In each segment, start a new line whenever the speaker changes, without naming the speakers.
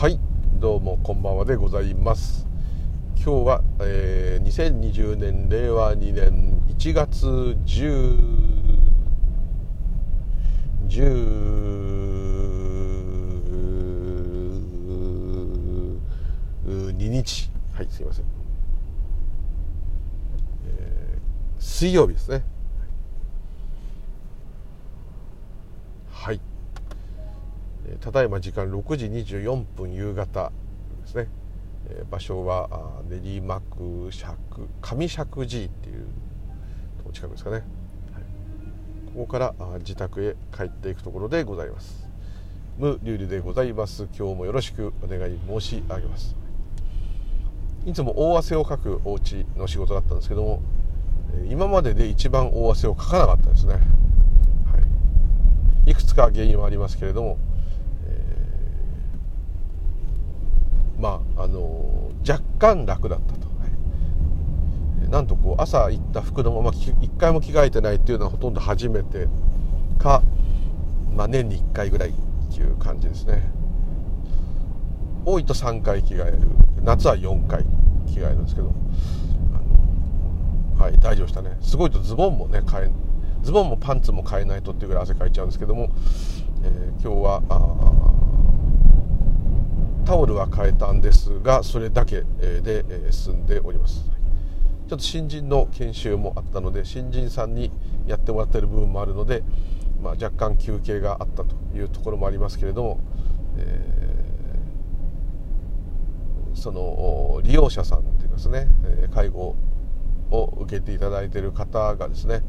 はいどうもこんばんはでございます。今日は、えー、2020年令和2年1月10 12日。はいすいません、えー、水曜日ですねはいただいま時間6時24分夕方ですね、えー、場所は練馬区釈上石寺っていう近くですかね、はい、ここから自宅へ帰っていくところでございます。無流理でございます。今日もよろしくお願い申し上げます。いつも大汗をかくお家の仕事だったんですけども今までで一番大汗をかかなかったですね、はい、いくつか原因はありますけれどもまああの若干楽だったと、はい、なんとこう朝行った服のまま一回も着替えてないっていうのはほとんど初めてか、まあ、年に1回ぐらいっていう感じですね。多いと3回着替える。夏は4回着替えるんですけど。はい大丈夫したね。すごいとズボンもね買えズボンもパンツも買えないとっていうぐらい汗かいちゃうんですけども、えー、今日はあタオルは変えたんですがそれだけで済んでおります。ちょっと新人の研修もあったので新人さんにやってもらってる部分もあるので、まあ、若干休憩があったというところもありますけれども、えー、その利用者さんっていうかですね介護を受けていただいてる方がですね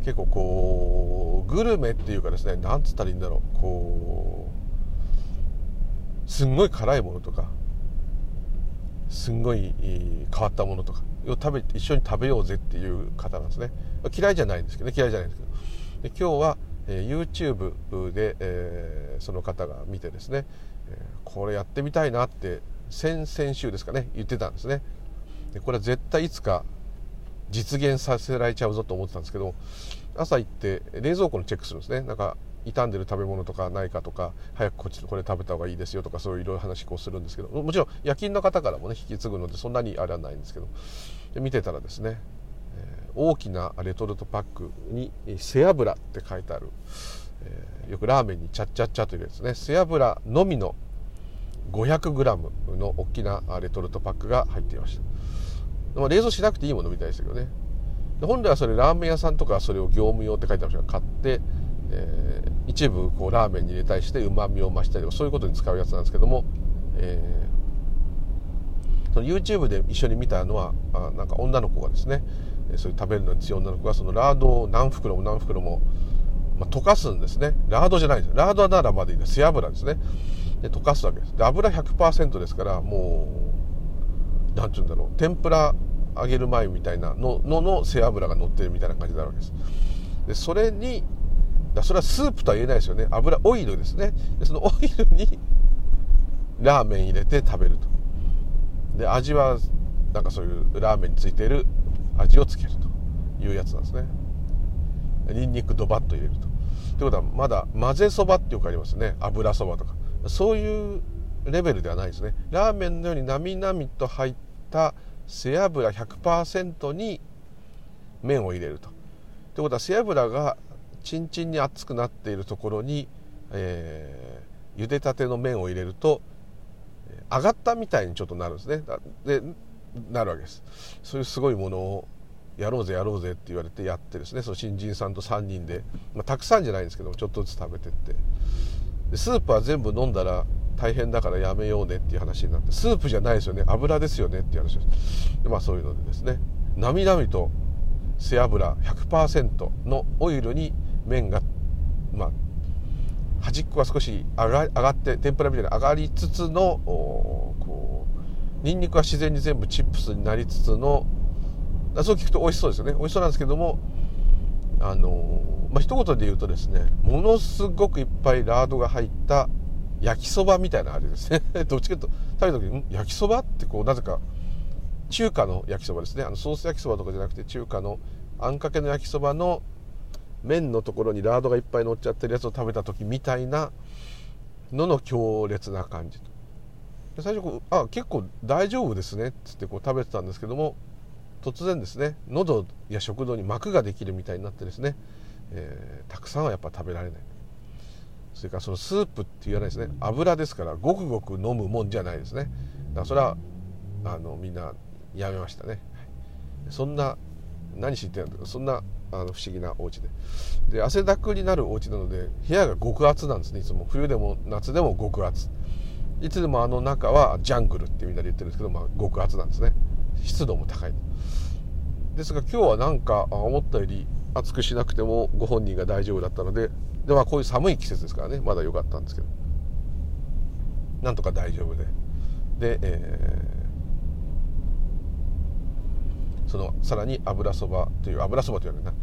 結構こうグルメっていうかですねなんつったらいいんだろうこうすんごい辛いものとかすんごい変わったものとかを食べ一緒に食べようぜっていう方なんですね。嫌いじゃないんですけどね嫌いじゃないんですけど。で今日は、え、YouTube で、え、その方が見てですね、え、これやってみたいなって先々週ですかね言ってたんですね。でこれは絶対いつか実現させられちゃうぞと思ってたんですけど朝行って冷蔵庫のチェックするんですね。なんか傷んでる食べ物とかないかとか早くこっちこれ食べた方がいいですよとかそういういろいろ話をするんですけどもちろん夜勤の方からもね引き継ぐのでそんなにあれはないんですけどで見てたらですね、えー、大きなレトルトパックに背脂って書いてある、えー、よくラーメンにチャッチャッチャというやつね。背脂のみの 500g の大きなレトルトパックが入っていました。まあ冷蔵しなくていいものみたいでしたけどね。本来はそれラーメン屋さんとかそれを業務用って書いてありましたが買ってえー、一部こうラーメンに入れたりしてうまみを増したりとかそういうことに使うやつなんですけども、えー、その YouTube で一緒に見たのはあなんか女の子がですねそういう食べるのに強い女の子がそのラードを何袋も何袋も、まあ、溶かすんですね。ラードじゃないですラードならまでいいです。背脂ですね。で溶かすわけです。で油100%ですからもう何て言うんだろう。天ぷら揚げる前みたいなののの背脂が乗ってるみたいな感じになるわけです。でそれにだそれはスープとは言えないですよね。油オイルですね。でそのオイルに ラーメン入れて食べると。で味はなんかそういうラーメンについている味をつけると。いうやつなんですね。にんにくドバッと入れると。ということはまだ混ぜそばってよくありますね。油そばとか。そういうレベルではないですね。ラーメンのようになみなみと入った背脂100%に麺を入れると。ということは背脂がチンチンに熱くなっているところに、えー、茹でたての麺を入れると上がったみたいにちょっとなるんですね。でなるわけです。そういうすごいものをやろうぜやろうぜって言われてやってですね。その新人さんと3人で、まあ、たくさんじゃないんですけどもちょっとずつ食べてって。でスープは全部飲んだら大変だからやめようねっていう話になってスープじゃないですよね。油ですよねっていう話です。でまあそういうのでですね。なみなみと背脂100%のオイルに麺がまあ端っこが少し上がって天ぷらみたいに上がりつつのこうニンニクは自然に全部チップスになりつつのそう聞くと美味しそうですよね美味しそうなんですけどもあのまあ一言で言うとですねものすごくいっぱいラードが入った焼きそばみたいな味ですね どっちかというと食べた時に「焼きそば?」ってこうなぜか中華の焼きそばですねあのソース焼きそばとかじゃなくて中華のあんかけの焼きそばの麺のところにラードがいっぱい乗っちゃってるやつを食べた時みたいなのの強烈な感じ最初こうあ結構大丈夫ですねっつってこう食べてたんですけども突然ですね喉や食道に膜ができるみたいになってですね、えー、たくさんはやっぱ食べられない。それからそのスープって言わないですね。油ですからごくごく飲むもんじゃないですね。だからそれはあのみんなやめましたね。そんな何知ってんだそんなあの不思議なお家で。で汗だくになるお家なので部屋が極厚なんですねいつも。冬でも夏でも極厚。いつでもあの中はジャングルってみんなで言ってるんですけど、まあ、極厚なんですね。湿度も高い。ですが今日はなんか思ったより暑くしなくてもご本人が大丈夫だったのでではこういう寒い季節ですからね。まだ良かったんですけど。なんとか大丈夫で。で、えー、そのさらに油そばという油そばというのはな。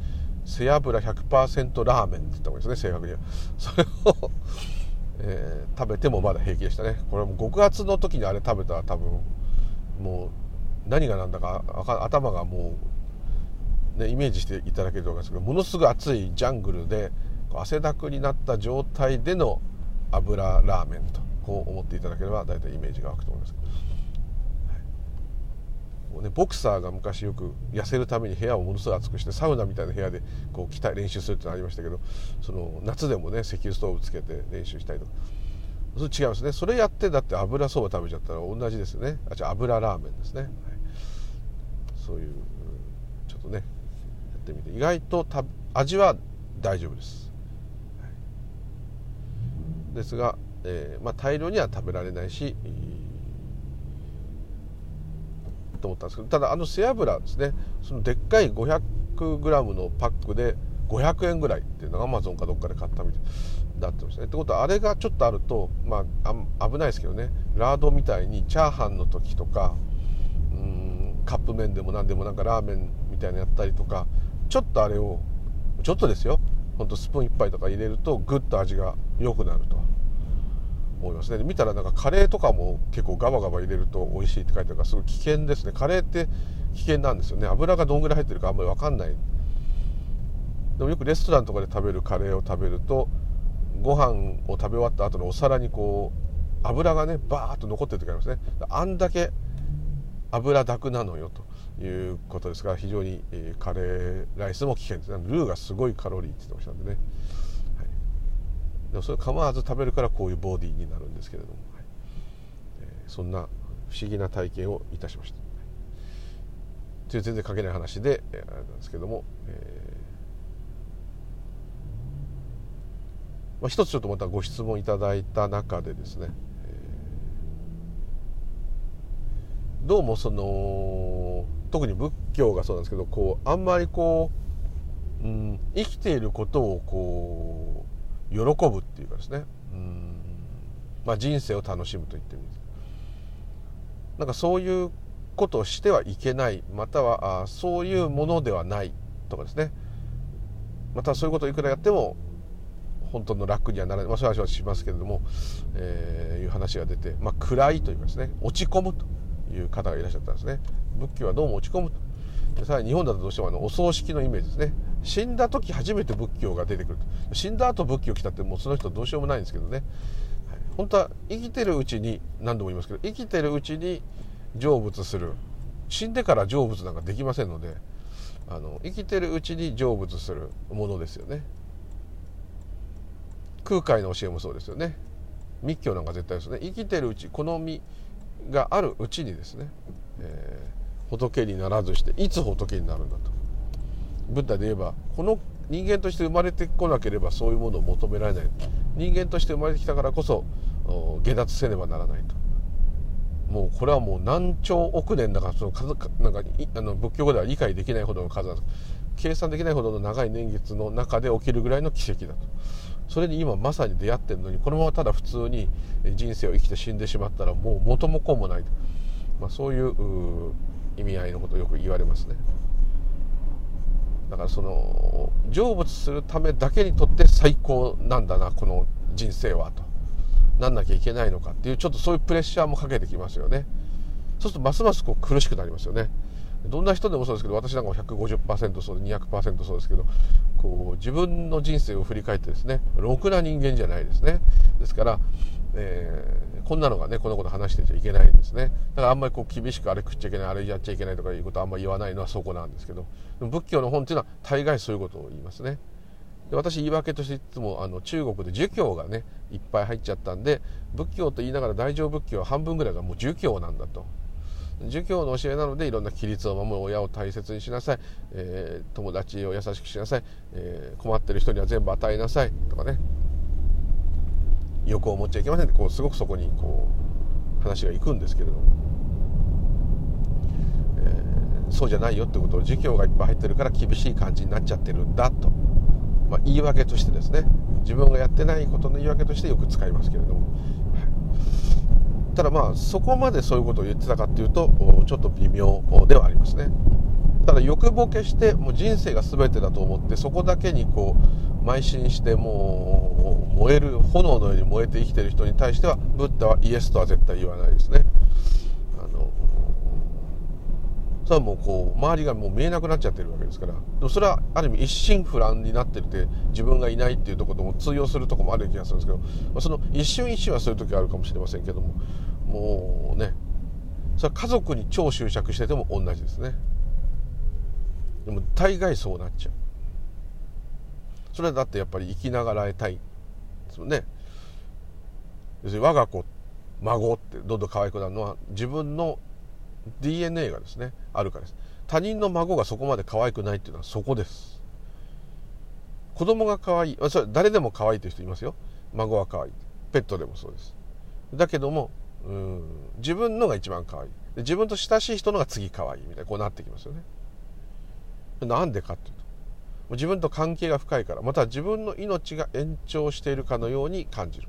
背脂100%ラーメンって言った方がいいですね正確には。それをえー、食べてもまだ平気でしたね。これも極厚の時にあれ食べたら多分もう何が何だか頭がもう、ね、イメージしていただけると思いますけどものすごい暑いジャングルで汗だくになった状態での油ラーメンとこう思っていただければ大体イメージが湧くと思います。ね、ボクサーが昔よく痩せるために部屋をものすごい暑くしてサウナみたいな部屋でこう鍛え練習するってのありましたけどその夏でもね石油ストーブつけて練習したりとか。それ違いますね。それやってだって油そば食べちゃったら同じですよね。あじゃあ油ラーメンですね、はい、そういうちょっとねやってみて。意外とた味は大丈夫です、はい、ですが、えー、まあ、大量には食べられないしと思ったんですけどただあの背脂ですねそのでっかい 500g のパックで500円ぐらいっていうのがアマゾンかどっかで買ったみたいだったんですね。ってことはあれがちょっとあるとまあ危ないですけどねラードみたいにチャーハンの時とかうんカップ麺でも何でもなんかラーメンみたいなやったりとかちょっとあれをちょっとですよほんとスプーン1杯とか入れるとグッと味が良くなると。思いますね。見たらなんかカレーとかも結構ガバガバ入れると美味しいって書いてあるからすごい危険ですね。カレーって危険なんですよね。油がどんぐらい入ってるかあんまり分かんない。でもよくレストランとかで食べるカレーを食べるとご飯を食べ終わった後のお皿にこう油がねバーッと残ってる時ありますね。あんだけ油だくなのよということですから非常にカレーライスも危険です。ルーがすごいカロリーって言ってましたんでね。でもそれ構わず食べるからこういうボディになるんですけれども、はいえー、そんな不思議な体験をいたしました。という全然関係ない話で、えー、あれなんですけども、えーまあ、一つちょっとまたご質問いただいた中でですね、えー、どうもその特に仏教がそうなんですけどこうあんまりこう、うん、生きていることをこう喜ぶっていうかですね。うん、まあ、人生を楽しむと言ってみる。なんかそういうことをしてはいけない。またはあそういうものではないとかですね。またそういうことをいくらやっても本当の楽にはならない、まあ、そういう話はしますけれども、えー、いう話が出て、まあ、暗いというかですね。落ち込むという方がいらっしゃったんですね。仏教はどうも落ち込むと。でさらに日本だとどうしてもあのお葬式のイメージですね。死んだ時初めて仏教が出てくる死んだ後仏教来たってもうその人どうしようもないんですけどね、はい、本当は生きてるうちに何度も言いますけど生きてるうちに成仏する。死んでから成仏なんかできませんのであの生きてるうちに成仏するものですよね。空海の教えもそうですよね。密教なんか絶対ですね。生きてるうち好みがあるうちにですね、えー仏にならずしていつ仏になるんだと。ブッダで言えばこの人間として生まれてこなければそういうものを求められない。人間として生まれてきたからこそ下脱せねばならないと。もうこれはもう何兆億年だからその数なんかあの仏教語では理解できないほどの数計算できないほどの長い年月の中で起きるぐらいの奇跡だと。それに今まさに出会ってるのにこのままただ普通に人生を生きて死んでしまったらもう元も子もないと、まあ、そういう意味合いのことをよく言われますね。だからその成仏するためだけにとって最高なんだなこの人生はと。なんなきゃいけないのかっていうちょっとそういうプレッシャーもかけてきますよね。そうするとますますこう苦しくなりますよね。どんな人でもそうですけど私なんかも150%そうで200%そうですけどこう自分の人生を振り返ってですねろくな人間じゃないですね。ですからえー、こんなのがねこのこと話してちゃいけないんですね。だからあんまりこう厳しくあれ食っちゃいけないあれやっちゃいけないとかいうことあんまり言わないのはそこなんですけど。仏教の本っていうのは大概そういうことを言いますね。で私言い訳としていつもあの中国で儒教がねいっぱい入っちゃったんで仏教と言いながら大乗仏教は半分ぐらいがもう儒教なんだと。儒教の教えなのでいろんな規律を守る。親を大切にしなさい、えー、友達を優しくしなさい、えー、困ってる人には全部与えなさい。とかね。欲を持っちゃいけませんってこうすごくそこにこう話がいくんですけれども、えー、そうじゃないよってことを儒教がいっぱい入ってるから厳しい感じになっちゃってるんだと、まあ、言い訳としてですね。自分がやってないことの言い訳としてよく使いますけれども、はい、ただまあそこまでそういうことを言ってたかっていうとちょっと微妙ではありますね。ただ欲ぼけしてもう人生が全てだと思ってそこだけにこう邁進してもう燃える炎のように燃えて生きてる人に対してはブッダはイエスとは絶対言わないですね。あのそれはもうこう周りがもう見えなくなっちゃってるわけですから。でもそれはある意味一心不乱になってるって自分がいないっていうところとも通用するとこもある気がするんですけど、まあ、その一瞬一瞬はそういう時あるかもしれませんけどももうねそれは家族に超執着してても同じですね。でも大概そうなっちゃう。それだってやっぱり生きながらえたいですよね。要するに我が子孫ってどんどん可愛くなるのは自分の DNA がですねあるからです。他人の孫がそこまで可愛くないっていうのはそこです。子供が可愛い。それ誰でも可愛いという人いますよ。孫は可愛い。ペットでもそうです。だけどもうん自分のが一番可愛い。自分と親しい人のが次可愛いみたいなこうなってきますよね。なんでかって自分と関係が深いからまた自分の命が延長しているかのように感じる。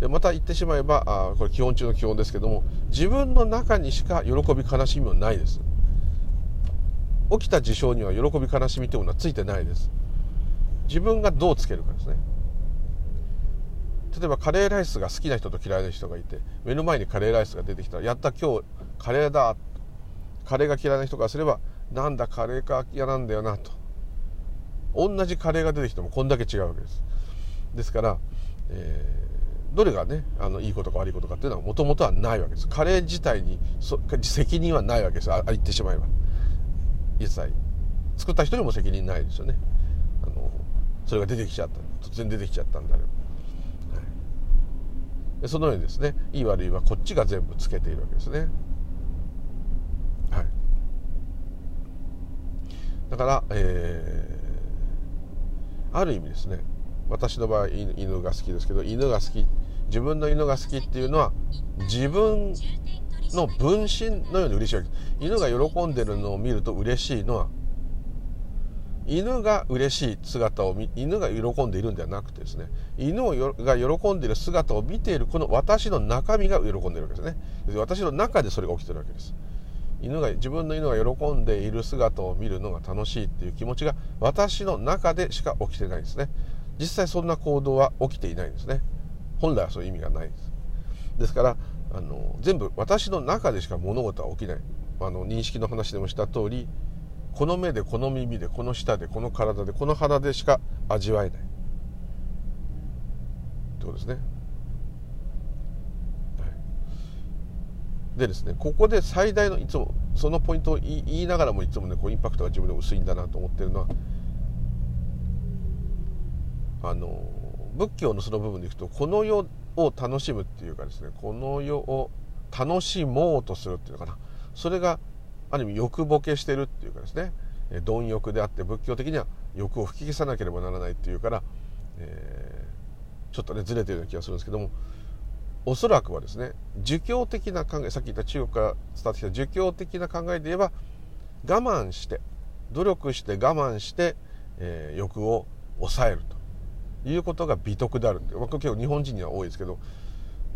でまた言ってしまえばあこれ基本中の基本ですけども自分の中にしか喜び悲しみはないです。起きた事象には喜び悲しみというものはついてないです。自分がどうつけるかですね。例えばカレーライスが好きな人と嫌いな人がいて目の前にカレーライスが出てきたらやった今日カレーだ。カレーが嫌いな人からすればなんだカレーか嫌なんだよなと。同じカレーが出てきてもこんだけ違うわけです。ですから、えー、どれがねあのいいことか悪いことかっていうのはもともとはないわけです。カレー自体にそ責任はないわけです。あ言ってしまえば。一切。作った人にも責任ないですよね。あのそれが出てきちゃった。突然出てきちゃったんだよ、はい、そのようにですねいい悪いはこっちが全部つけているわけですね。はい。だから、えー、ある意味ですね。私の場合犬が好きですけど犬が好き自分の犬が好きっていうのは自分の分身のように嬉しいわけ。です犬が喜んでるのを見ると嬉しいのは犬が嬉しい姿を犬が喜んでいるんではなくてですね犬が喜んでいる姿を見ているこの私の中身が喜んでいるわけですね。私の中でそれが起きてるわけです。犬が自分の犬が喜んでいる姿を見るのが楽しいっていう気持ちが私の中でしか起きてないんですね。実際そんな行動は起きていないんですね。本来はそういう意味がないです。ですからあの全部私の中でしか物事は起きない。あの認識の話でもした通りこの目でこの耳でこの舌でこの体でこの鼻でしか味わえない。ってことですね。でですねここで最大のいつもそのポイントを言いながらもいつもねこうインパクトが自分で薄いんだなと思ってるのはあの仏教のその部分でいくとこの世を楽しむっていうかですねこの世を楽しもうとするっていうのかな。それがある意味欲ぼけしてるっていうかですね貪欲であって仏教的には欲を吹き消さなければならないっていうから、えー、ちょっとねずれてるような気がするんですけどもおそらくはですね儒教的な考えさっき言った中国から伝わってきた儒教的な考えで言えば我慢して努力して我慢して、えー、欲を抑えると。いうことが美徳であるって、まあ、結構日本人には多いですけど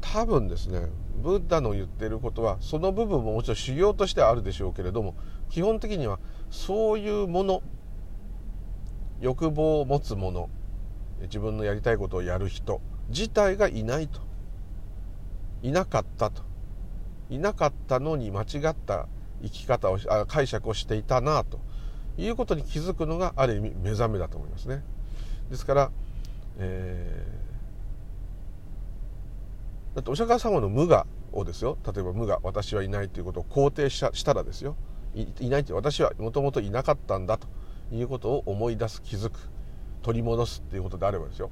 多分ですねブッダの言ってることはその部分ももちろん修行としてはあるでしょうけれども基本的にはそういうもの欲望を持つ者自分のやりたいことをやる人自体がいないと。いなかったと。いなかったのに間違った生き方をあ解釈をしていたなと。いうことに気づくのがある意味目覚めだと思いますね。ですから、えだってお釈迦様の無我をですよ。例えば無我私はいないということを肯定したらですよ。いないって私はもともといなかったんだということを思い出す気づく取り戻すっていうことであればですよ。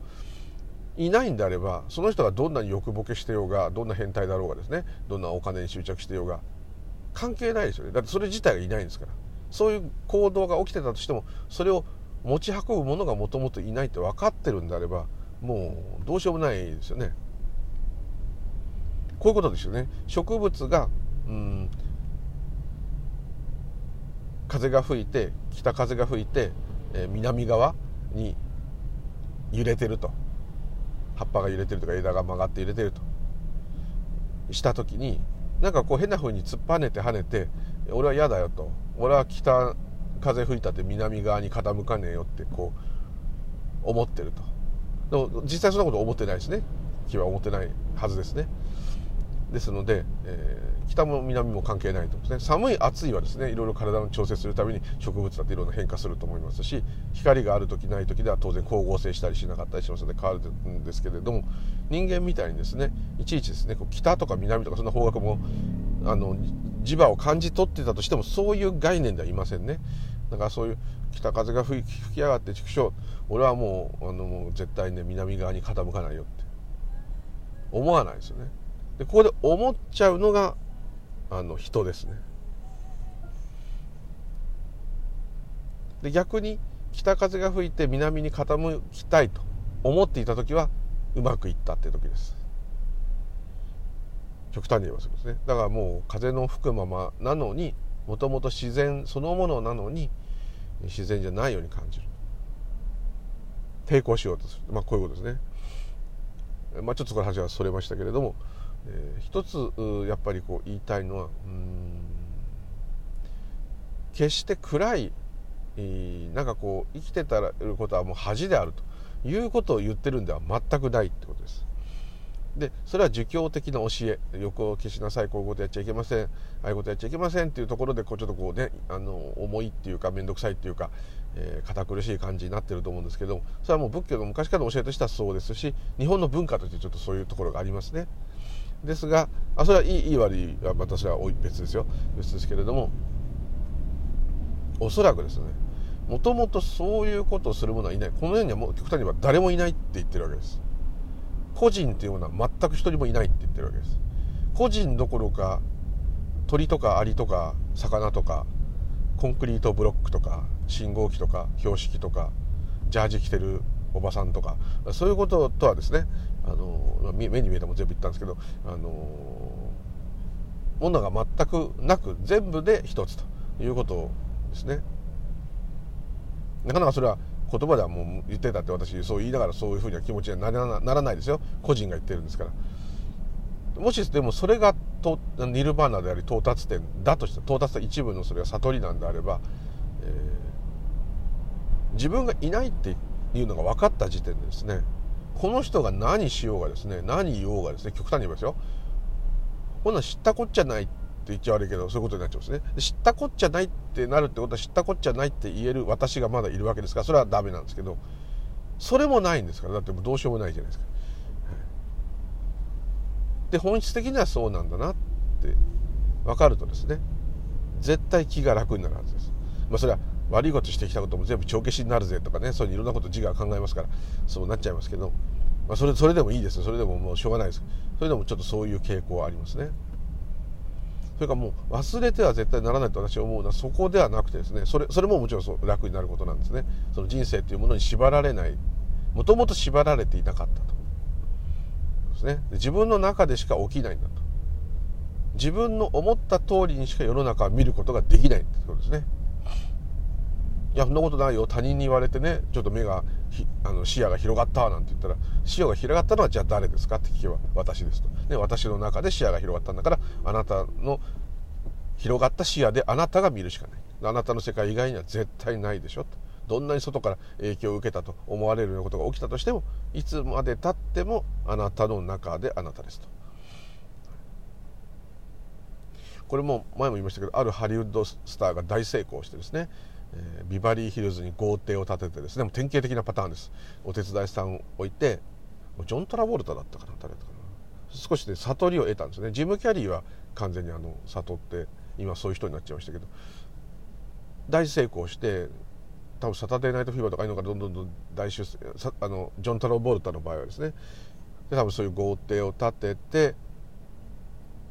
いないんであればその人がどんなに欲ボケしてようがどんな変態だろうがですねどんなお金に執着してようが関係ないですよね。だってそれ自体がいないんですから。そういう行動が起きてたとしてもそれを持ち運ぶものがもともといないって分かってるんであればもうどうしようもないですよね。こういうことですよね。植物がうん風が吹いて北風が吹いて、えー、南側に揺れてると。葉っぱが揺れてるとか枝が曲がって揺れてると。した時になんかこう変な風に突っぱねて跳ねて俺は嫌だよと。俺は北風吹いたって南側に傾かねえよってこう思ってると。でも実際そんなこと思ってないですね。木は思ってないはずですね。ですので、えー、北も南も関係ないと思うんですね。寒い暑いはですねいろいろ体の調整するために植物だっていろんな変化すると思いますし光がある時ない時では当然光合成したりしなかったりしますので変わるんですけれども人間みたいにですねいちいちですね北とか南とかそんな方角もあの磁場を感じ取ってたとしてもそういう概念ではいませんね。だからそういう北風が吹き上がって畜生俺はもうあのもう絶対ね南側に傾かないよって。思わないですよね。でここで思っちゃうのがあの人ですね。で逆に北風が吹いて南に傾きたいと思っていた時はうまくいったっていう時です。極端に言いますですね。だからもう風の吹くままなのにもともと自然そのものなのに自然じゃないように感じる。抵抗しようとする。まあこういうことですね。まあちょっとこの話はそれましたけれどもえー、一つやっぱりこう言いたいのは決して暗い、えー、なんかこう生きてたらることはもう恥であるということを言ってるんでは全くないってことです。でそれは儒教的な教え横を消しなさいこういうことやっちゃいけませんああいうことやっちゃいけませんっていうところでこうちょっとこうねあの重いっていうか面倒くさいっていうか、えー、堅苦しい感じになってると思うんですけどそれはもう仏教の昔からの教えとしてはそうですし日本の文化としてちょっとそういうところがありますね。ですがあそれはいいいい悪いは私は別ですよ。別ですけれどもおそらくですねもともとそういうことをする者はいない。この世にはもう極端に言えば誰もいないって言ってるわけです。個人っていうものは全く一人もいないって言ってるわけです。個人どころか鳥とかアリとか魚とかコンクリートブロックとか信号機とか標識とかジャージ着てるおばさんとかそういうこととはですねあの目に見えたも全部言ったんですけどあのものが全くなく全部で一つということですね。なかなかそれは言葉ではもう言ってたって私そう言いながらそういうふうには気持ちにはならないですよ。個人が言ってるんですから。もしでもそれがとニルバーナであり到達点だとして到達した一部のそれが悟りなんであれば、えー、自分がいないっていうのが分かった時点でですねこの人が何しようがですね何言おうがですね極端に言いますよこんなん知ったこっちゃないって言っちゃ悪いけどそういうことになっちゃうんですね知ったこっちゃないってなるってことは知ったこっちゃないって言える私がまだいるわけですからそれはダメなんですけどそれもないんですからだってもうどうしようもないじゃないですか。で本質的にはそうなんだなって分かるとですね絶対気が楽になるはずです。まあ、それは悪いことしてきたことも全部帳消しになるぜとかねそういういろんなこと自我考えますからそうなっちゃいますけど、まあ、それそれでもいいです。それでももうしょうがないです。それでもちょっとそういう傾向はありますね。それからもう忘れては絶対ならないと私は思うのはそこではなくてですねそれそれももちろんそう楽になることなんですね。その人生というものに縛られない。もともと縛られていなかったと。ですね。自分の中でしか起きないんだと。自分の思った通りにしか世の中は見ることができないってことですね。いやそんなことないよ。他人に言われてねちょっと目があの視野が広がったなんて言ったら視野が広がったのはじゃあ誰ですかって聞けば私ですと、ね、私の中で視野が広がったんだからあなたの広がった視野であなたが見るしかない。あなたの世界以外には絶対ないでしょと。どんなに外から影響を受けたと思われるようなことが起きたとしてもいつまでたってもあなたの中であなたですと。これも前も言いましたけどあるハリウッドスターが大成功してですねえ、ビバリーヒルズに豪邸を建ててですねもう典型的なパターンです。お手伝いさんを置いてジョン・トラボルタだったかな誰だかな。少しで悟りを得たんですね。ジム・キャリーは完全にあの悟って今そういう人になっちゃいましたけど。大成功して多分サタデーナイトフィーバーとかいうのがどんどんどん大出世あのジョン・タロー・ボルタの場合はですね。で多分そういう豪邸を建てて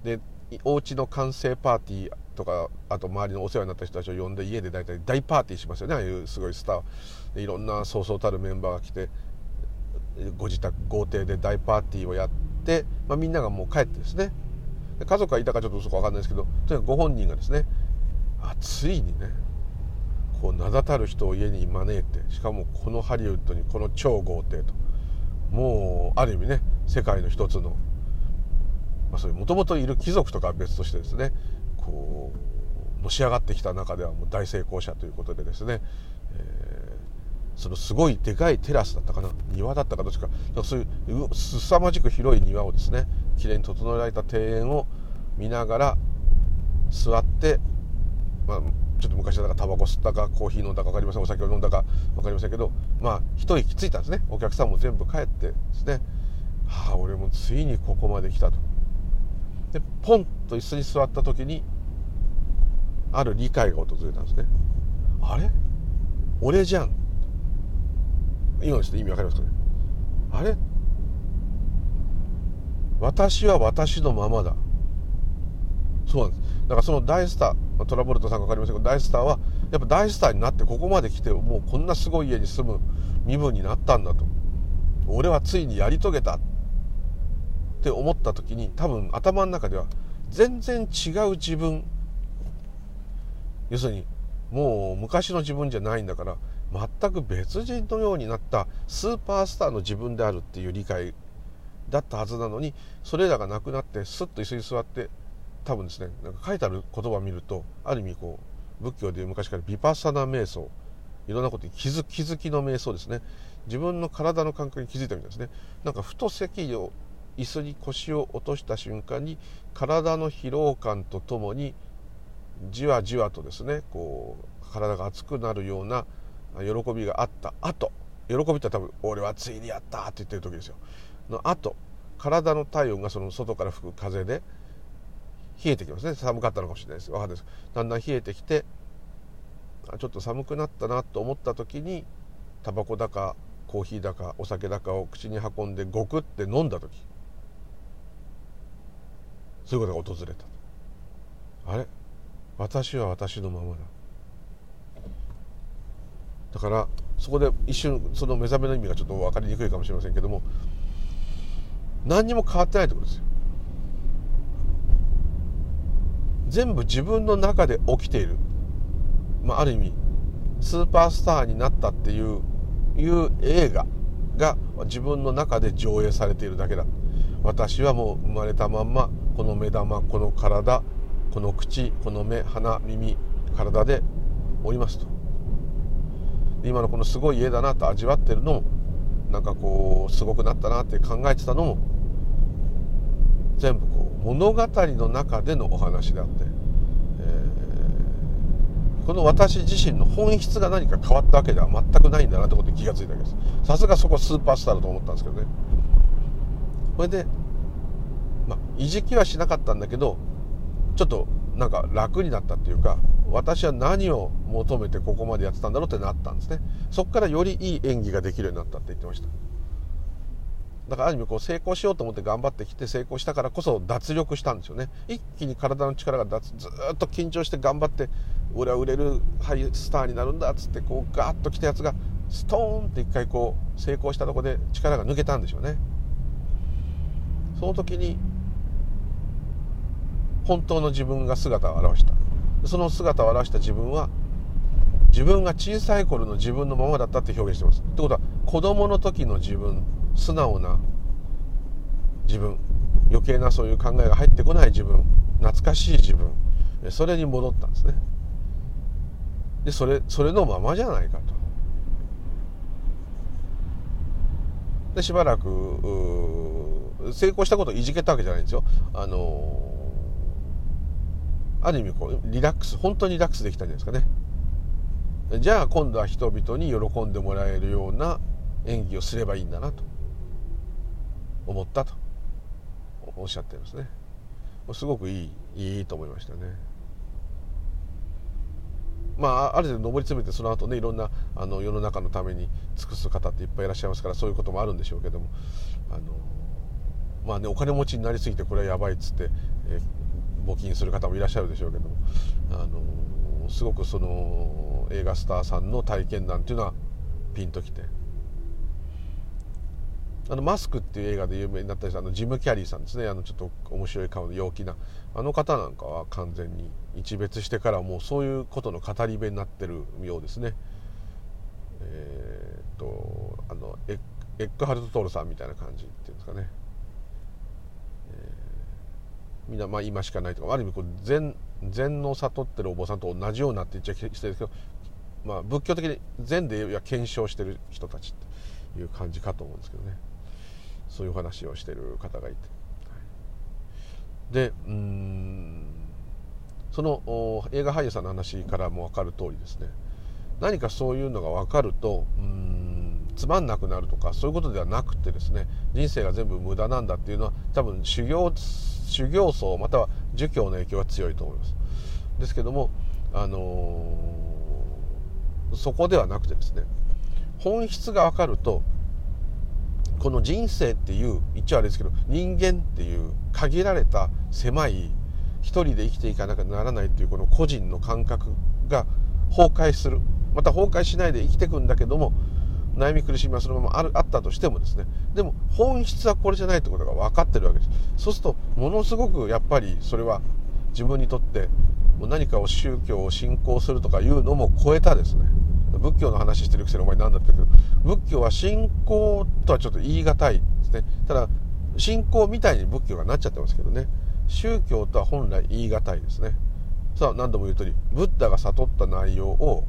でお家の完成パーティーとかあと周りのお世話になった人たちを呼んで家で大体大パーティーしますよね。ああいうすごいスターでいろんなそうそうたるメンバーが来てご自宅豪邸で大パーティーをやって、まあ、みんながもう帰ってですね。家族がいたかちょっとそこ分かんないですけどとにかくご本人がですねあついにねこう名だたる人を家に招いてしかもこのハリウッドにこの超豪邸ともうある意味ね世界の一つのまあ、そういうもともといる貴族とかは別としてですねこうのし上がってきた中ではもう大成功者ということでですね、えー、そのすごいでかいテラスだったかな庭だったかどっちかそういうすさまじく広い庭をですねきれいに整えられた庭園を見ながら座って、まあ、ちょっと昔だからタバコ吸ったかコーヒー飲んだか分かりませんお酒を飲んだか分かりませんけどまあ一息ついたんですね。お客さんも全部帰ってですね。はあ俺もついにここまで来たと。でポンと椅子に座った時にある理解が訪れたんですね。あれ？俺じゃん。今の人意味わかりますかね？あれ？私は私のままだ。そうなんです。だからその大スタートラボルトさんか分かりませんけど大スターはやっぱ大スターになってここまで来てもうこんなすごい家に住む身分になったんだと。俺はついにやり遂げた。って思った時に多分頭の中では全然違う自分。要するにもう昔の自分じゃないんだから全く別人のようになったスーパースターの自分であるっていう理解だったはずなのにそれらがなくなってスッと椅子に座って多分ですねなんか書いてある言葉を見るとある意味こう仏教でいう昔からヴィパッサナ瞑想いろんなことに気づ気づきの瞑想ですね。自分の体の感覚に気づいたみたいですね。なんかふと席を椅子に腰を落とした瞬間に体の疲労感とともにじわじわとですねこう体が熱くなるような喜びがあった。後喜びって多分「俺はついにやった!」って言ってる時ですよ。の後体の体温がその外から吹く風で冷えてきますね。寒かったのかもしれないです。分かんないです。だんだん冷えてきてちょっと寒くなったなと思った時にタバコだかコーヒーだかお酒だかを口に運んでゴクって飲んだ時。そういうことが訪れた。あれ？私は私のままだ。だからそこで一瞬その目覚めの意味がちょっと分かりにくいかもしれませんけども何にも変わってないってことですよ。全部自分の中で起きている、まあ、ある意味スーパースターになったっていういう映画が自分の中で上映されているだけだ。私はもう生まれたまんまこの目玉この体この口この目鼻耳体でおりますと。今のこのすごい家だなと味わってるのもなんかこうすごくなったなって考えてたのも全部こう物語の中でのお話であって、えー、この私自身の本質が何か変わったわけでは全くないんだなってことに気が付いたわけです。さすがそこスーパースターだと思ったんですけどね。これでまあ、いじきはしなかったんだけどちょっとなんか楽になったっていうか私は何を求めてここまでやってたんだろうってなったんですね。そこからよりいい演技ができるようになったって言ってました。だからある意味こう成功しようと思って頑張ってきて成功したからこそ脱力したんですよね。一気に体の力が脱ずっと緊張して頑張って俺は売れるハイスターになるんだっつってこうガーッときたやつがストーンって一回こう成功したとこで力が抜けたんでしょうね。その時に本当の自分が姿を現した。その姿を現した自分は自分が小さい頃の自分のままだったって表現してます。ってことは子供の時の自分素直な自分余計なそういう考えが入ってこない自分懐かしい自分それに戻ったんですね。でそれそれのままじゃないかと。でしばらく成功したことをいじけたわけじゃないんですよ。あのある意味こうリラックス本当にリラックスできたんじゃないですかね。じゃあ今度は人々に喜んでもらえるような演技をすればいいんだなと。思ったと。おっしゃってるんですね。すごくいいいいと思いましたね。まあ、ある程度上り詰めてその後ねいろんなあの世の中のために尽くす方っていっぱいいらっしゃいますからそういうこともあるんでしょうけどもあのまあねお金持ちになりすぎてこれはやばいっつって、え募金する方もいらっしゃるでしょうけどあのすごくその映画スターさんの体験談っていうのはピンときてあのマスクっていう映画で有名になったりしたあのジム・キャリーさんですねあのちょっと面白い顔の陽気なあの方なんかは完全に一別してからもうそういうことの語り部になってるようですね。えー、っとあのエッグハルト・トールさんみたいな感じっていうんですかね。みんなまあ今しかないとかある意味こう禅禅の悟ってるお坊さんと同じようなって言っちゃしてるんですけど、まあ、仏教的に禅でいや検証してる人たちっていう感じかと思うんですけどね。そういう話をしてる方がいて、でうんその映画俳優さんの話からも分かる通りですね。何かそういうのが分かるとうんつまんなくなるとかそういうことではなくてですね人生が全部無駄なんだっていうのは多分修行修行僧または儒教の影響が強いと思います。ですけどもあのー、そこではなくてですね本質が分かるとこの人生っていう言っちゃあれですけど人間っていう限られた狭い一人で生きていかなきゃならないっていうこの個人の感覚が崩壊する。また崩壊しないで生きていくんだけども悩み苦しみはそのままあるあったとしてもですね。でも本質はこれじゃないってことが分かってるわけです。そうするとものすごくやっぱりそれは自分にとってもう何かを宗教を信仰するとかいうのも超えたですね。仏教の話してるくせにお前何だって言うけ？ど仏教は信仰とはちょっと言い難いですね。ただ信仰みたいに仏教がなっちゃってますけどね。宗教とは本来言い難いですね。さあ何度も言う通りブッダが悟った内容を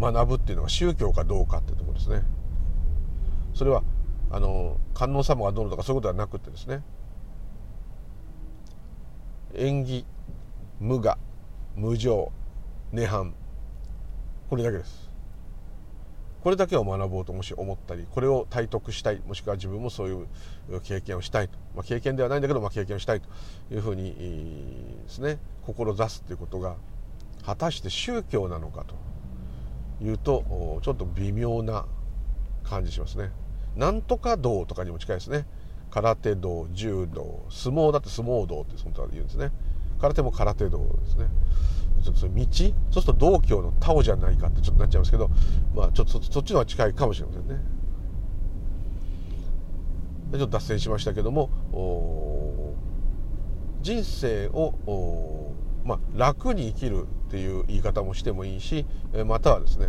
学ぶっていうのは宗教かどうかっていうところですね。それはあの観音様がどうのとかそういうことではなくてですね。縁起無我無常涅槃これだけです。これだけを学ぼうともし思ったりこれを体得したいもしくは自分もそういう経験をしたいと、まあ、経験ではないんだけど、まあ、経験をしたいと。いうふうにですね志すということが果たして宗教なのかと。いうとちょっと微妙な感じしますね。なんとか道とかにも近いですね。空手道柔道相撲だって相撲道ってそのと言うんですね。空手も空手道ですね。ちょっとそれ道？そうすると道教のタオじゃないかってちょっとなっちゃいますけどまあちょっとそっちの方が近いかもしれませんね。でちょっと脱線しましたけども人生をまあ、楽に生きるっていう言い方もしてもいいしまたはですね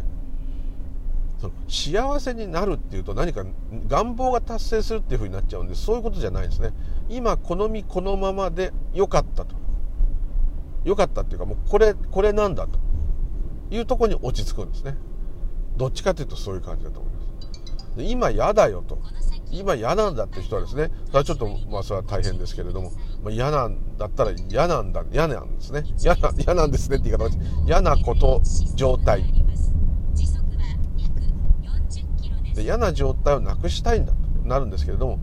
その幸せになるっていうと何か願望が達成するっていうふうになっちゃうんでそういうことじゃないですね。今この身このままで良かったと。良かったっていうかもうこれこれなんだと。いうとこに落ち着くんですね。どっちかというとそういう感じだと思います。で今嫌だよと。今嫌なんだって人はですねそれはちょっとまあそれは大変ですけれども、まあ、嫌なんだったら嫌なんだ嫌なんですね。嫌な嫌なんですねって言い方嫌なこと状態。で嫌な状態をなくしたいんだとなるんですけれども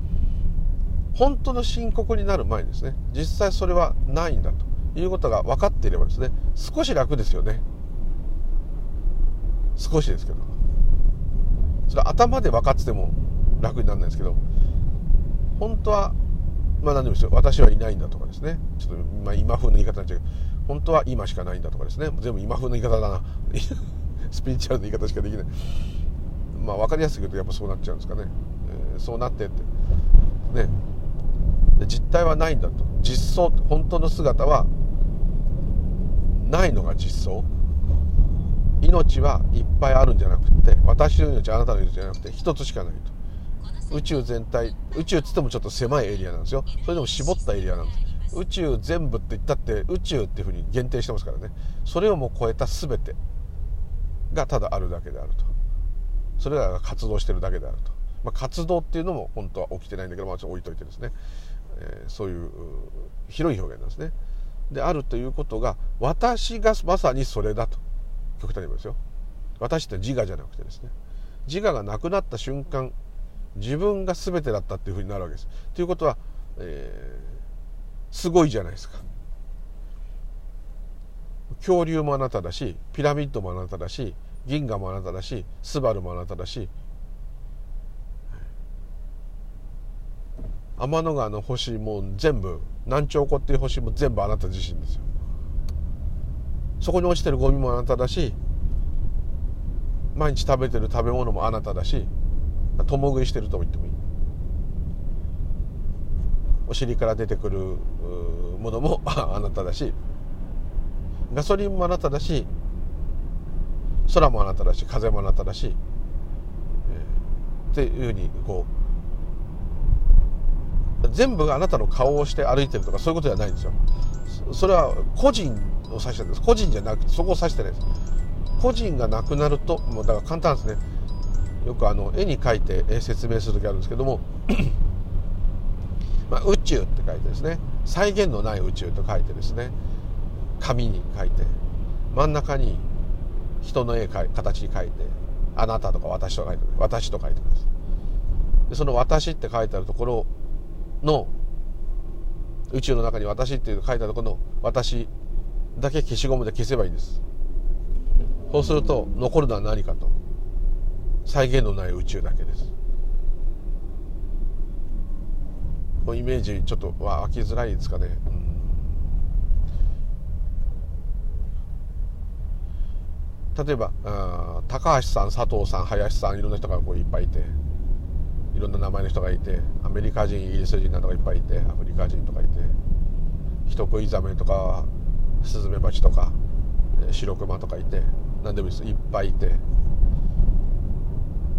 本当の深刻になる前にですね実際それはないんだということが分かっていればですね少し楽ですよね。少しですけど。それ頭で分かってても楽にならないですけど本当はまあ何でもいいですよ私はいないんだとかですね。ちょっと、まあ、今風の言い方になっちゃうけど本当は今しかないんだとかですね。全部今風の言い方だな。スピリチュアルな言い方しかできない。まあ分かりやすく言うとやっぱそうなっちゃうんですかね、えー、そうなってって。ね。実態はないんだと。実相本当の姿はないのが実相。命はいっぱいあるんじゃなくて私の命あなたの命じゃなくて一つしかないと。宇宙全体宇宙っつってもちょっと狭いエリアなんですよ。それでも絞ったエリアなんです。宇宙全部って言ったって宇宙っていうふうに限定してますからね。それをもう超えた全てがただあるだけであると。それらが活動してるだけであると、まあ、活動っていうのも本当は起きてないんだけど、まあ、ちょっと置いといてですね、えー、そういう広い表現なんですね。であるということが私がまさにそれだと。極端に言いますよ。私って自我じゃなくてですね。自我がなくなった瞬間自分が全てだったっていうふうになるわけです。ということはえー、すごいじゃないですか。恐竜もあなただしピラミッドもあなただし銀河もあなただしスバルもあなただし天の川の星も全部南朝湖っていう星も全部あなた自身ですよ。そこに落ちてるゴミもあなただし毎日食べてる食べ物もあなただし共食いしてると言ってもいい。お尻から出てくるものも あなただしガソリンもあなただし空もあなただし風もあなただし、えー、っていうふうにこう全部があなたの顔をして歩いてるとかそういうことではないんですよ。それは個人を指してるんです。個人じゃなくてそこを指してないです。個人がなくなるともうだから簡単ですね。よくあの絵に描いて説明する時あるんですけども まあ、宇宙って書いてですね再現のない宇宙と書いてですね紙に書いて真ん中に人の絵形に書いてあなたとか私と書いて私と書いてますでその私って書いてあるところの宇宙の中に私っていう書いてあるところの私だけ消しゴムで消せばいいんです。そうすると残るのは何かと。再現のない宇宙だけです。イメージちょっとは飽きづらいですかね、うん、例えば高橋さん佐藤さん林さんいろんな人がこういっぱいいていろんな名前の人がいてアメリカ人イギリス人などがいっぱいいてアフリカ人とかいて人食いザメとかスズメバチとか白クマとかいて何でもいいです。いっぱいいて。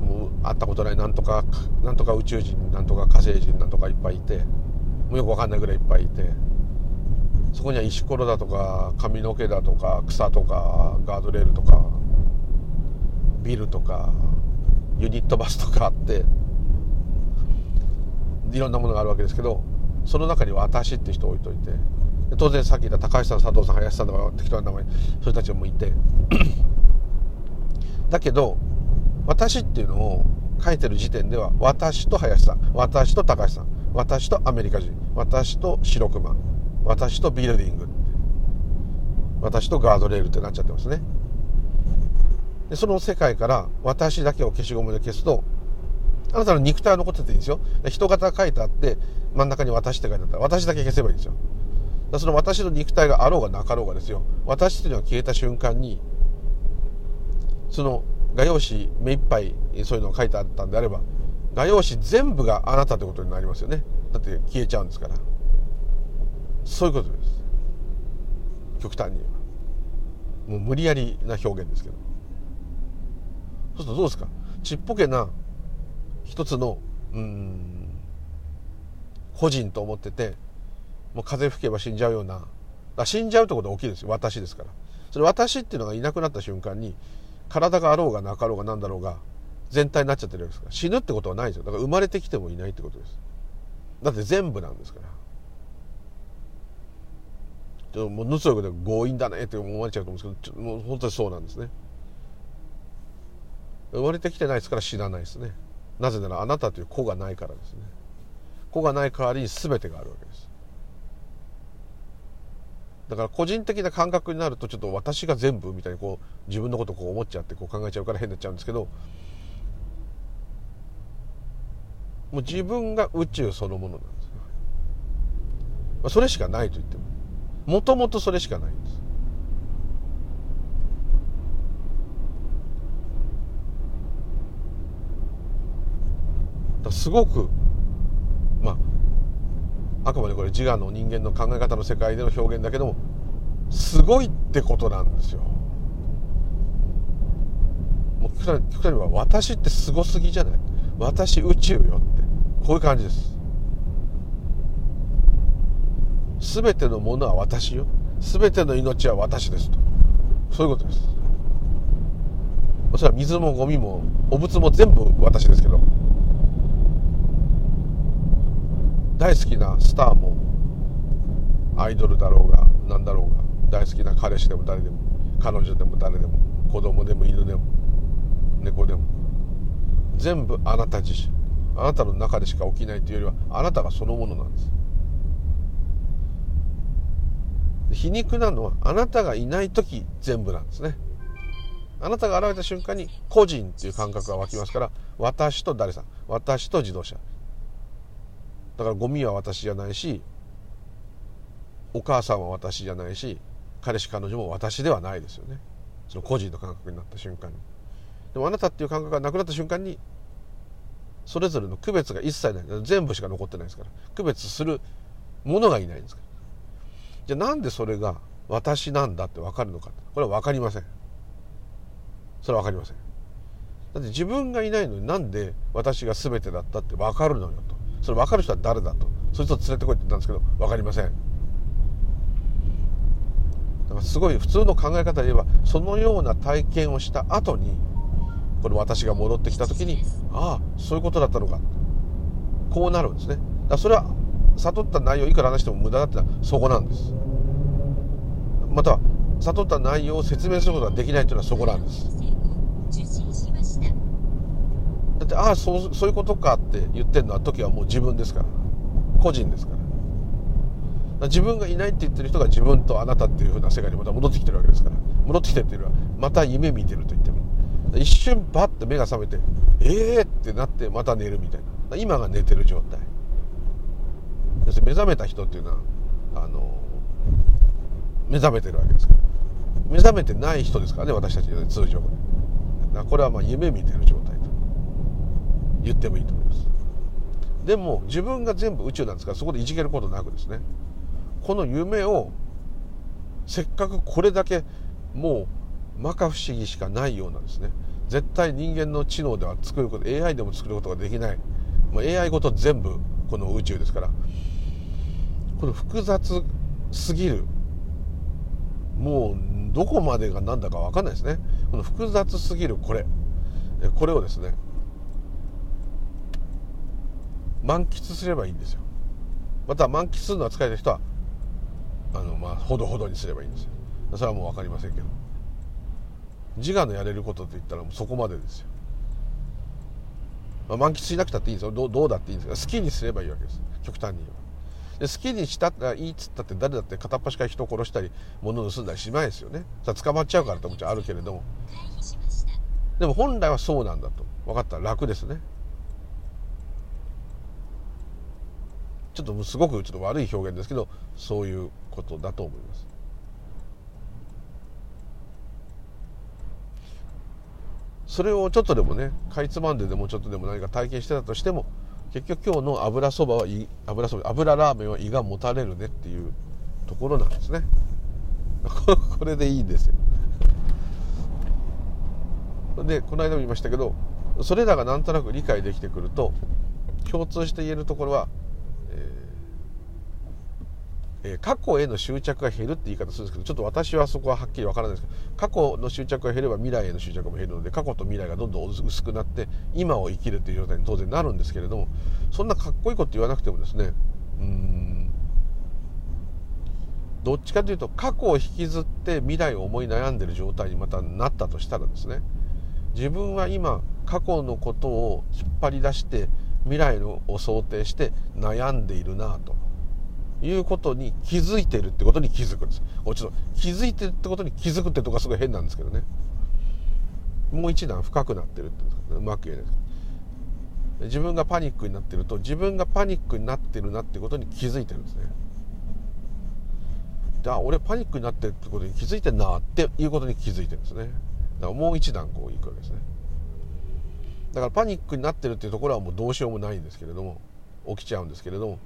もう会ったことないなんとかなんとか宇宙人なんとか火星人なんとかいっぱいいてもうよく分かんないぐらいいっぱいいてそこには石ころだとか髪の毛だとか草とかガードレールとかビルとかユニットバスとかあっていろんなものがあるわけですけどその中に私って人を置いといて当然さっき言った高橋さん佐藤さん林さんとか適当な名前そういう人たちもいて。だけど私っていうのを書いてる時点では私と林さん私と高橋さん私とアメリカ人私と白熊私とビルディング私とガードレールってなっちゃってますね。でその世界から私だけを消しゴムで消すとあなたの肉体は残ってていいんですよ。人型書いてあって真ん中に私って書いてあったら私だけ消せばいいんですよ。その私の肉体があろうがなかろうがですよ。私っていうのが消えた瞬間にその画用紙目いっぱいそういうのが書いてあったんであれば画用紙全部があなたってことになりますよね。だって消えちゃうんですから。そういうことです。極端にもう無理やりな表現ですけど。そうするとどうですか？ちっぽけな一つのうん個人と思っててもう風吹けば死んじゃうような。死んじゃうってことは大きいですよ。私ですから。それ私っていうのがいなくなった瞬間に体があろうがなかろうが何だろうが全体になっちゃってるわけですから。死ぬってことはないですよ。だから生まれてきてもいないってことです。だって全部なんですから。ちょっとものすごく強引だねって思われちゃうと思うんですけどもう本当にそうなんですね。生まれてきてないですから死なないですね。なぜならあなたという子がないからですね。子がない代わりに全てがあるわけです。だから個人的な感覚になるとちょっと私が全部みたいにこう自分のことをこう思っちゃってこう考えちゃうから変になっちゃうんですけどもう自分が宇宙そのものなんです、まあ、それしかないと言っても。もともとそれしかないんです。すごくまああくまでこれ自我の人間の考え方の世界での表現だけどもすごいってことなんですよ。もう極端に言えば私ってすごすぎじゃない。私宇宙よって。こういう感じです。全てのものは私よ。全ての命は私ですと。そういうことです。それは水もゴミもお仏も全部私ですけど。大好きなスターもアイドルだろうが何だろうが大好きな彼氏でも誰でも彼女でも誰でも子供でも犬でも猫でも全部あなた自身あなたの中でしか起きないというよりはあなたがそのものなんです。皮肉なのはあなたがいない時全部なんですね。あなたが現れた瞬間に個人っていう感覚が湧きますから私と誰さん私と自動車だからゴミは私じゃないしお母さんは私じゃないし彼氏彼女も私ではないですよね。その個人の感覚になった瞬間に。でもあなたっていう感覚がなくなった瞬間にそれぞれの区別が一切ない。全部しか残ってないですから。区別するものがいないんですから。じゃあなんでそれが私なんだって分かるのかこれは分かりません。それは分かりません。だって自分がいないのになんで私が全てだったって分かるのよと。それ分かる人は誰だと。そいつを連れてこいって言ったんですけど分かりません。だからすごい普通の考え方で言えばそのような体験をした後にこの私が戻ってきた時にああそういうことだったのか。こうなるんですね。だからそれは悟った内容いくら話しても無駄だってのはそこなんです。または悟った内容を説明することができないというのはそこなんです。だてああそうそういうことかって言ってるのは時はもう自分ですから。個人ですから。自分がいないって言ってる人が自分とあなたっていうふうな世界にまた戻ってきてるわけですから。戻ってきてるっていうのはまた夢見てると言っても。一瞬バッて目が覚めてええー、ってなってまた寝るみたいな。今が寝てる状態。要するに目覚めた人っていうのはあの目覚めてるわけですから。目覚めてない人ですからね私たちの通常これはまあ夢見てる状態。言ってもいいと思います。でも自分が全部宇宙なんですからそこでいじけることなくですね。この夢をせっかくこれだけもう摩訶不思議しかないようなですね。絶対人間の知能では作ること AI でも作ることができない、まあ、AI ごと全部この宇宙ですから。この複雑すぎる。もうどこまでが何だか分かんないですね。この複雑すぎるこれ。これをですね満喫すればいいんですよ。また満喫するのは疲れた人はあのまあほどほどにすればいいんですよ。それはもう分かりませんけど。自我のやれることって言ったらもうそこまでですよ、まあ、満喫しなくたっていいんですよ。どどうだっていいんですが好きにすればいいわけです。極端に言えば。で好きにしたらいいっつったって誰だって片っ端から人を殺したり物を盗んだりしないですよね。さ捕まっちゃうからってもちろんあるけれども。でも本来はそうなんだと。分かった。ら楽ですねちょっとすごくちょっと悪い表現ですけどそういうことだと思います。それをちょっとでもねかいつまんででもちょっとでも何か体験してたとしても結局今日の油そばは油そば油ラーメンは胃がもたれるねっていうところなんですね。これでいいんですよ。でこの間も言いましたけどそれらがなんとなく理解できてくると共通して言えるところはえ、過去への執着が減るって言い方するんですけどちょっと私はそこははっきりわからないですけど過去の執着が減れば未来への執着も減るので過去と未来がどんどん薄くなって今を生きるっていう状態に当然なるんですけれどもそんなかっこいいこと言わなくてもですねうんどっちかというと過去を引きずって未来を思い悩んでる状態にまたなったとしたらですね自分は今過去のことを引っ張り出して未来を想定して悩んでいるなと。いうことに気づいてるってことに気づくんです。もちろん気づいてるってことに気づくってとこがすごい変なんですけどね。もう一段深くなってるってうまく言えない自分がパニックになってると自分がパニックになってるなってことに気づいてるんですね。であ俺パニックになってるってことに気づいてんなっていうことに気づいてるんですね。だからもう一段こういくわけですね。だからパニックになってるっていうところはもうどうしようもないんですけれども起きちゃうんですけれども、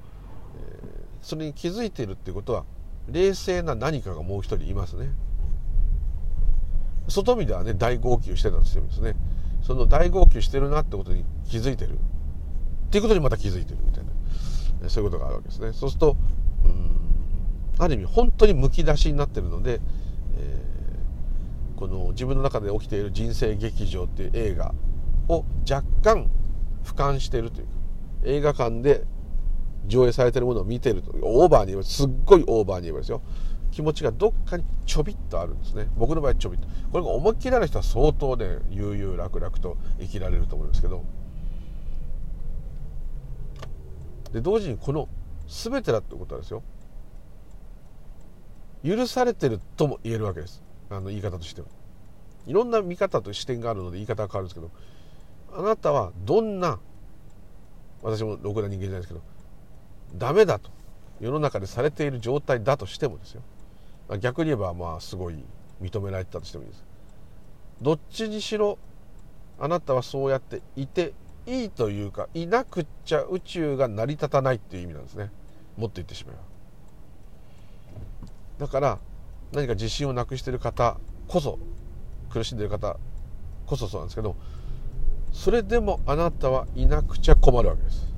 えーそれに気づいているっていうことは冷静な何かがもう一人いますね。外見ではね大号泣してたとしてもですね。その大号泣してるなってことに気づいてる。っていうことにまた気づいてるみたいな。そういうことがあるわけですね。そうするとうんある意味本当にむき出しになってるので、えー、この自分の中で起きている人生劇場っていう映画を若干俯瞰しているというか映画館で上映されてるものを見てるとオーバーに言えばすっごいオーバーに言えばですよ。気持ちがどっかにちょびっとあるんですね。僕の場合ちょびっと。これが思いっきりある人は相当ね悠々楽々と生きられると思いますけど。で同時にこの全てだってことはですよ。許されてるとも言えるわけです。あの言い方としては。いろんな見方と視点があるので言い方が変わるんですけど。あなたはどんな私もろくな人間じゃないですけどダメだと世の中でされている状態だとしてもですよ。逆に言えばまあすごい認められてたとしてもいいです。どっちにしろあなたはそうやっていていいというかいなくっちゃ宇宙が成り立たないっていう意味なんですね。もっと言ってしまえば。だから何か自信をなくしている方こそ苦しんでる方こそそうなんですけどそれでもあなたはいなくちゃ困るわけです。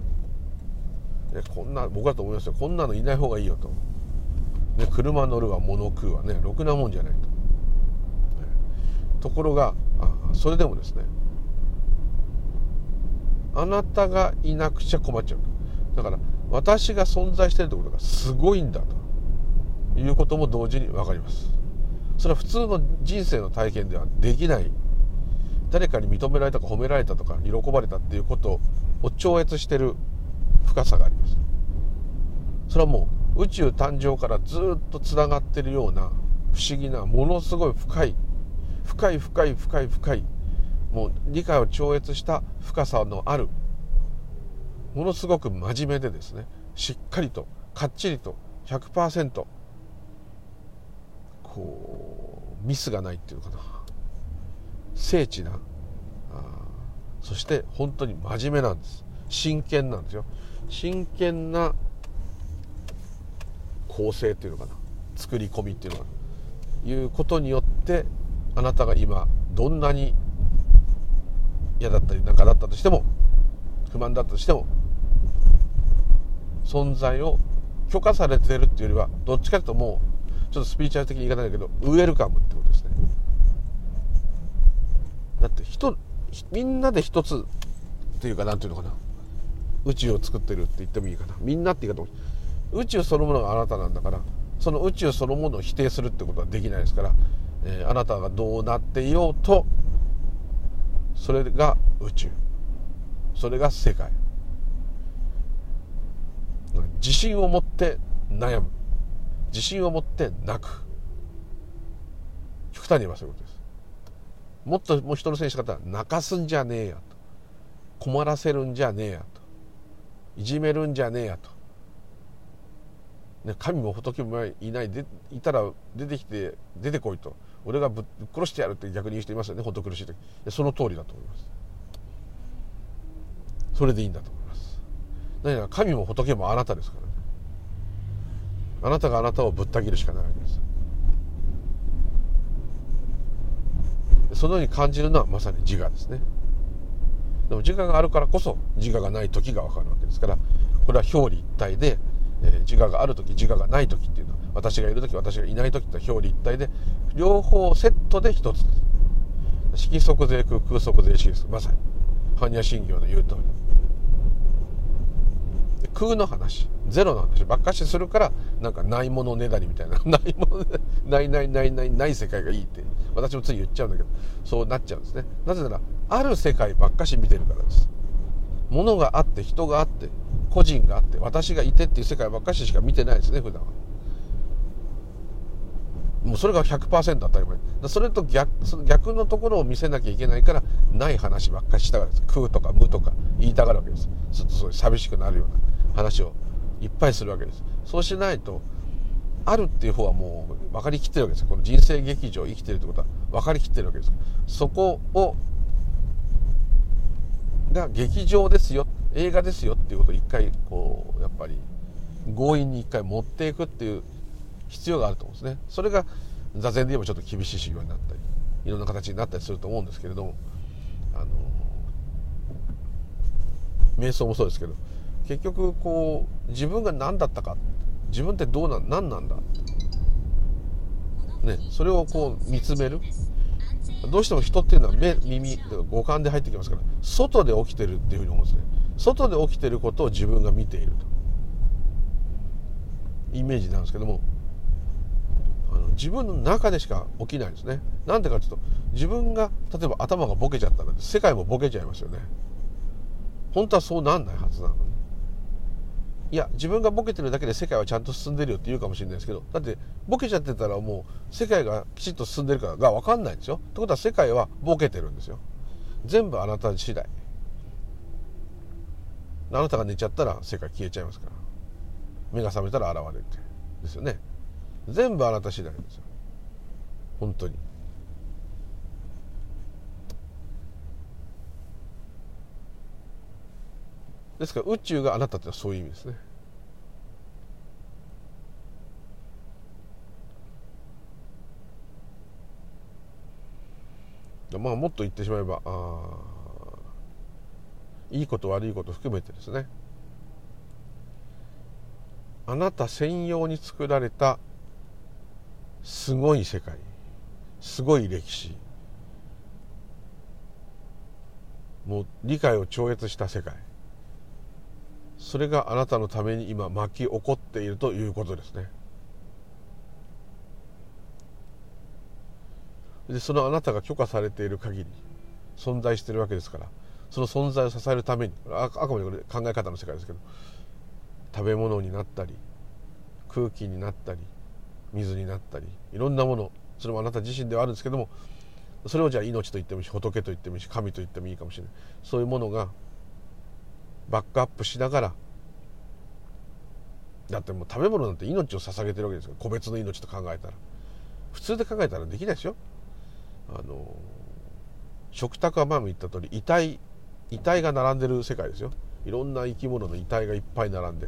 こんな僕だと思いますよ。こんなのいない方がいいよと、ね、車乗るわ物食うわね。ろくなもんじゃないと、ね、ところがあそれでもですね。あなたがいなくちゃ困っちゃう。だから私が存在してるってことがすごいんだと。いうことも同時に分かります。それは普通の人生の体験ではできない。誰かに認められたか褒められたとか喜ばれたっていうことを超越してる深さがあります。それはもう宇宙誕生からずっとつながってるような不思議なものすごい深い深い深い深い深いもう理解を超越した深さのあるものすごく真面目でですねしっかりとかっちりと100%こうミスがないっていうのかな。精緻なあそして本当に真面目なんです。真剣なんですよ。真剣な構成っていうのかな。作り込みっていうのかないうことによってあなたが今どんなに嫌だったり何かだったとしても不満だったとしても存在を許可されてるっていうよりはどっちかというともうちょっとスピーチャル的に言い方だけどウェルカムってことですね。だって人みんなで一つっていうか何ていうのかな。宇宙を作ってるって言ってもいいかな。みんなって言い方宇宙そのものがあなたなんだからその宇宙そのものを否定するってことはできないですから、えー、あなたがどうなっていようとそれが宇宙。それが世界。自信を持って悩む。自信を持って泣く。極端に言えばそういうことです。もっともう人のせいにし方は泣かすんじゃねえやと。困らせるんじゃねえやと。いじめるんじゃねえやと、ね、神も仏もいないでいたら出てきて出てこいと。俺がぶっ殺してやるって逆に言う人いますよね本当苦しい時その通りだと思います。それでいいんだと思います。何か神も仏もあなたですからね。あなたがあなたをぶった切るしかないわけです。そのように感じるのはまさに自我ですね。でも自我があるからこそ自我がない時が分かるわけですから。これは表裏一体で、えー、自我がある時自我がない時っていうのは私がいる時私がいない時って表裏一体で両方セットで一つ。です色即税空空即税式です。まさに。般若心経の言う通り。空の話。ゼロの話ばっかしするからなんかないものねだりみたいな。ないものないないないないない世界がいいって私もつい言っちゃうんだけどそうなっちゃうんですね。なぜならある世界ばっかし見てるからです。物があって人があって個人があって私がいてっていう世界ばっかししか見てないですね普段は。もうそれが100%当たり前。それと逆その逆のところを見せなきゃいけないからない話ばっかりしたがるんです。空とか無とか言いたがるわけです。ちょっとそういう寂しくなるような話をいっぱいするわけです。そうしないとあるっていう方はもう分かりきってるわけですこの人生劇場生きてるってことは分かりきってるわけですそこをが劇場ですよ。映画ですよっていうことを一回こうやっぱり強引に一回持っていくっていう必要があると思うんですね。それが座禅で言えばちょっと厳しい修行になったりいろんな形になったりすると思うんですけれどもあの瞑想もそうですけど結局こう自分が何だったか。自分ってどうなん何なんだ？ねそれをこう見つめる？どうしても人っていうのは目耳五感で入ってきますから外で起きてるっていうふうに思うんですね。外で起きてることを自分が見ていると。イメージなんですけどもあの自分の中でしか起きないんですね。なんでかというと自分が例えば頭がボケちゃったら世界もボケちゃいますよね。本当はそうなんないはずなのに。いや自分がボケてるだけで世界はちゃんと進んでるよって言うかもしれないですけどだってボケちゃってたらもう世界がきちっと進んでるかが分かんないんですよ。ってことは世界はボケてるんですよ。全部あなた次第。あなたが寝ちゃったら世界消えちゃいますから。目が覚めたら現れて。ですよね。全部あなた次第ですよ。本当に。ですから宇宙があなたってのはそういう意味ですね。まあもっと言ってしまえばあいいこと悪いこと含めてですね。あなた専用に作られたすごい世界すごい歴史もう理解を超越した世界。それがあなたのために今巻き起こっているということですね。でそのあなたが許可されている限り存在しているわけですからその存在を支えるためにああくまでこれ考え方の世界ですけど食べ物になったり空気になったり水になったりいろんなものそれもあなた自身ではあるんですけどもそれをじゃあ命と言ってもいいし仏と言ってもいいし神と言ってもいいかもしれない。そういうものがバックアップしながら。だってもう食べ物なんて命を捧げてるわけですよ。個別の命と考えたら。普通で考えたらできないですよ。あの食卓は前も言った通り遺体遺体が並んでる世界ですよ。いろんな生き物の遺体がいっぱい並んで、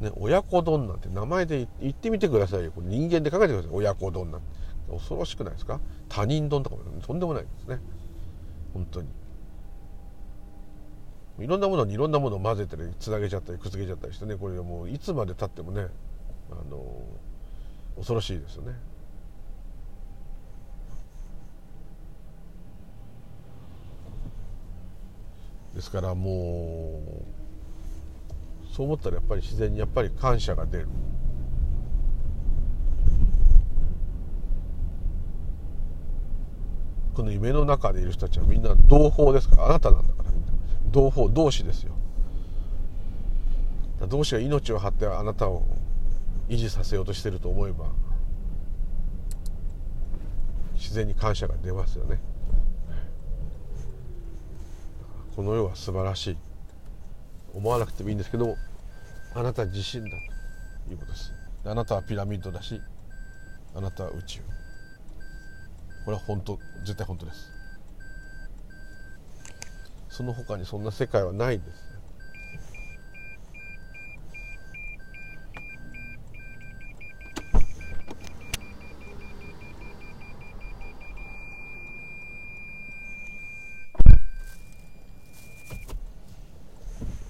ね、親子丼なんて名前で言ってみてくださいよ。これ人間で考えてください。親子丼なんて。恐ろしくないですか？他人丼とかもとんでもないですね。本当に。いろんなものにいろんなものを混ぜたりつなげちゃったりくっつけちゃったりしてねこれもういつまでたってもねあの恐ろしいですよね。ですからもうそう思ったらやっぱり自然にやっぱり感謝が出る。この夢の中でいる人たちはみんな同胞ですからあなたなんだから同胞同志ですよ。同志が命を張ってあなたを維持させようとしてると思えば自然に感謝が出ますよね。この世は素晴らしい。思わなくてもいいんですけどもあなた自身だということです。あなたはピラミッドだしあなたは宇宙。これは本当絶対本当です。その他にそんな世界はないんです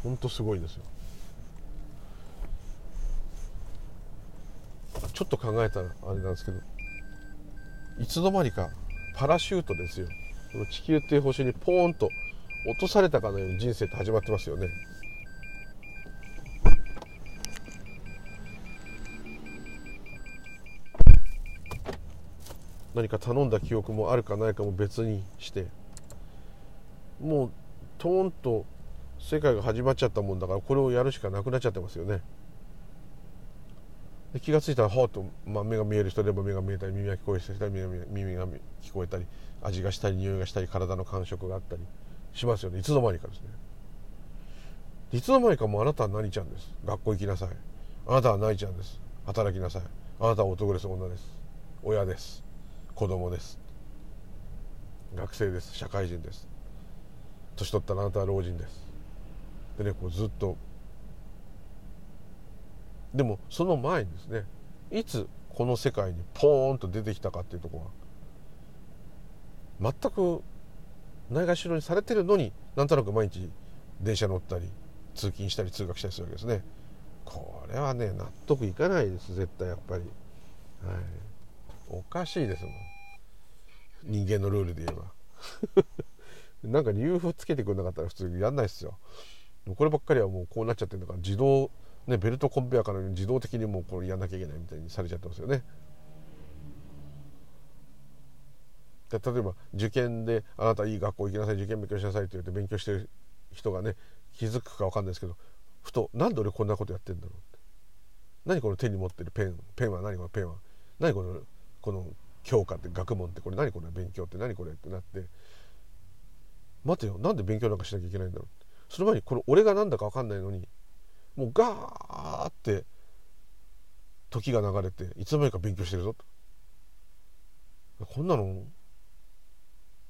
本当すごいですよ。ちょっと考えたらあれなんですけどいつの間にかパラシュートですよ。地球っていう星にポーンと落とされたかのように人生って始まってますよね。何か頼んだ記憶もあるかないかも別にして。もうトーンと世界が始まっちゃったもんだからこれをやるしかなくなっちゃってますよね。で気が付いたらほっと、まあ、目が見える人でも目が見えたり耳が聞こえたり耳が聞こえたり味がしたり匂いがしたり体の感触があったり。しますよね。いつの間にかですね。いつの間にかもうあなたは何ちゃんです。学校行きなさい。あなたは何ちゃんです。働きなさい。あなたは男です。女です。親です。子供です。学生です。社会人です。年取ったらあなたは老人です。でねこうずっと。でもその前にですねいつこの世界にポーンと出てきたかっていうとこは全くないがしろにされてるのになんとなく毎日電車乗ったり通勤したり通学したりするわけですね。これはね納得いかないです絶対やっぱり、はい、おかしいですもん。人間のルールで言えば。なんか理由をつけてくれなかったら普通やんないですよ。こればっかりはもうこうなっちゃってるんだから自動ねベルトコンベヤから自動的にもうこれやんなきゃいけないみたいにされちゃってますよね。で例えば受験であなたいい学校行きなさい受験勉強しなさいって言って勉強してる人がね気づくか分かんないですけどふとなんで俺こんなことやってんだろうって。何この手に持ってるペンペンは何このペンは。何このこの教科って学問ってこれ何これ勉強って何これってなって。待てよなんで勉強なんかしなきゃいけないんだろう。その前にこれ俺が何だか分かんないのにもうガーって時が流れていつの間にか勉強してるぞと。こんなの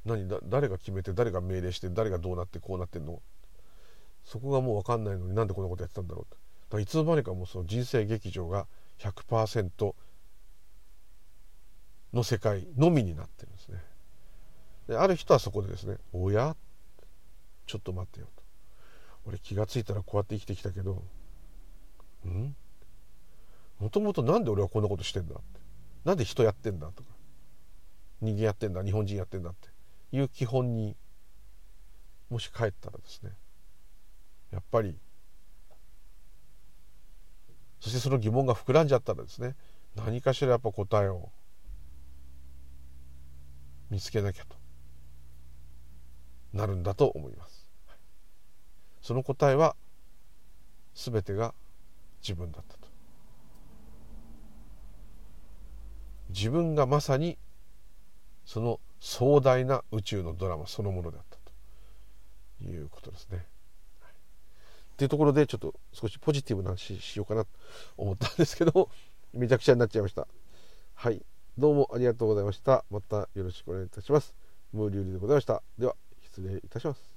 何だ誰が決めて誰が命令して誰がどうなってこうなってんの？そこがもう分かんないのになんでこんなことやってたんだろう？とだいつの間にかもうその人生劇場が100%の世界のみになってるんですね。である人はそこでですね「おや？ちょっと待ってよ」と「俺気が付いたらこうやって生きてきたけどうん？もともと何で俺はこんなことしてんだ?」って「なんで人やってんだ?」とか「人間やってんだ日本人やってんだ」って？いう基本にもし帰ったらですねやっぱりそしてその疑問が膨らんじゃったらですね何かしらやっぱ答えを見つけなきゃとなるんだと思います。その答えは全てが自分だったと。自分がまさにその壮大な宇宙のドラマそのものだったということですね。っていうところでちょっと少しポジティブな話しようかなと思ったんですけどめちゃくちゃになっちゃいました。はい。どうもありがとうございました。またよろしくお願いいたします。ムーリュウリでございました。では、失礼いたします。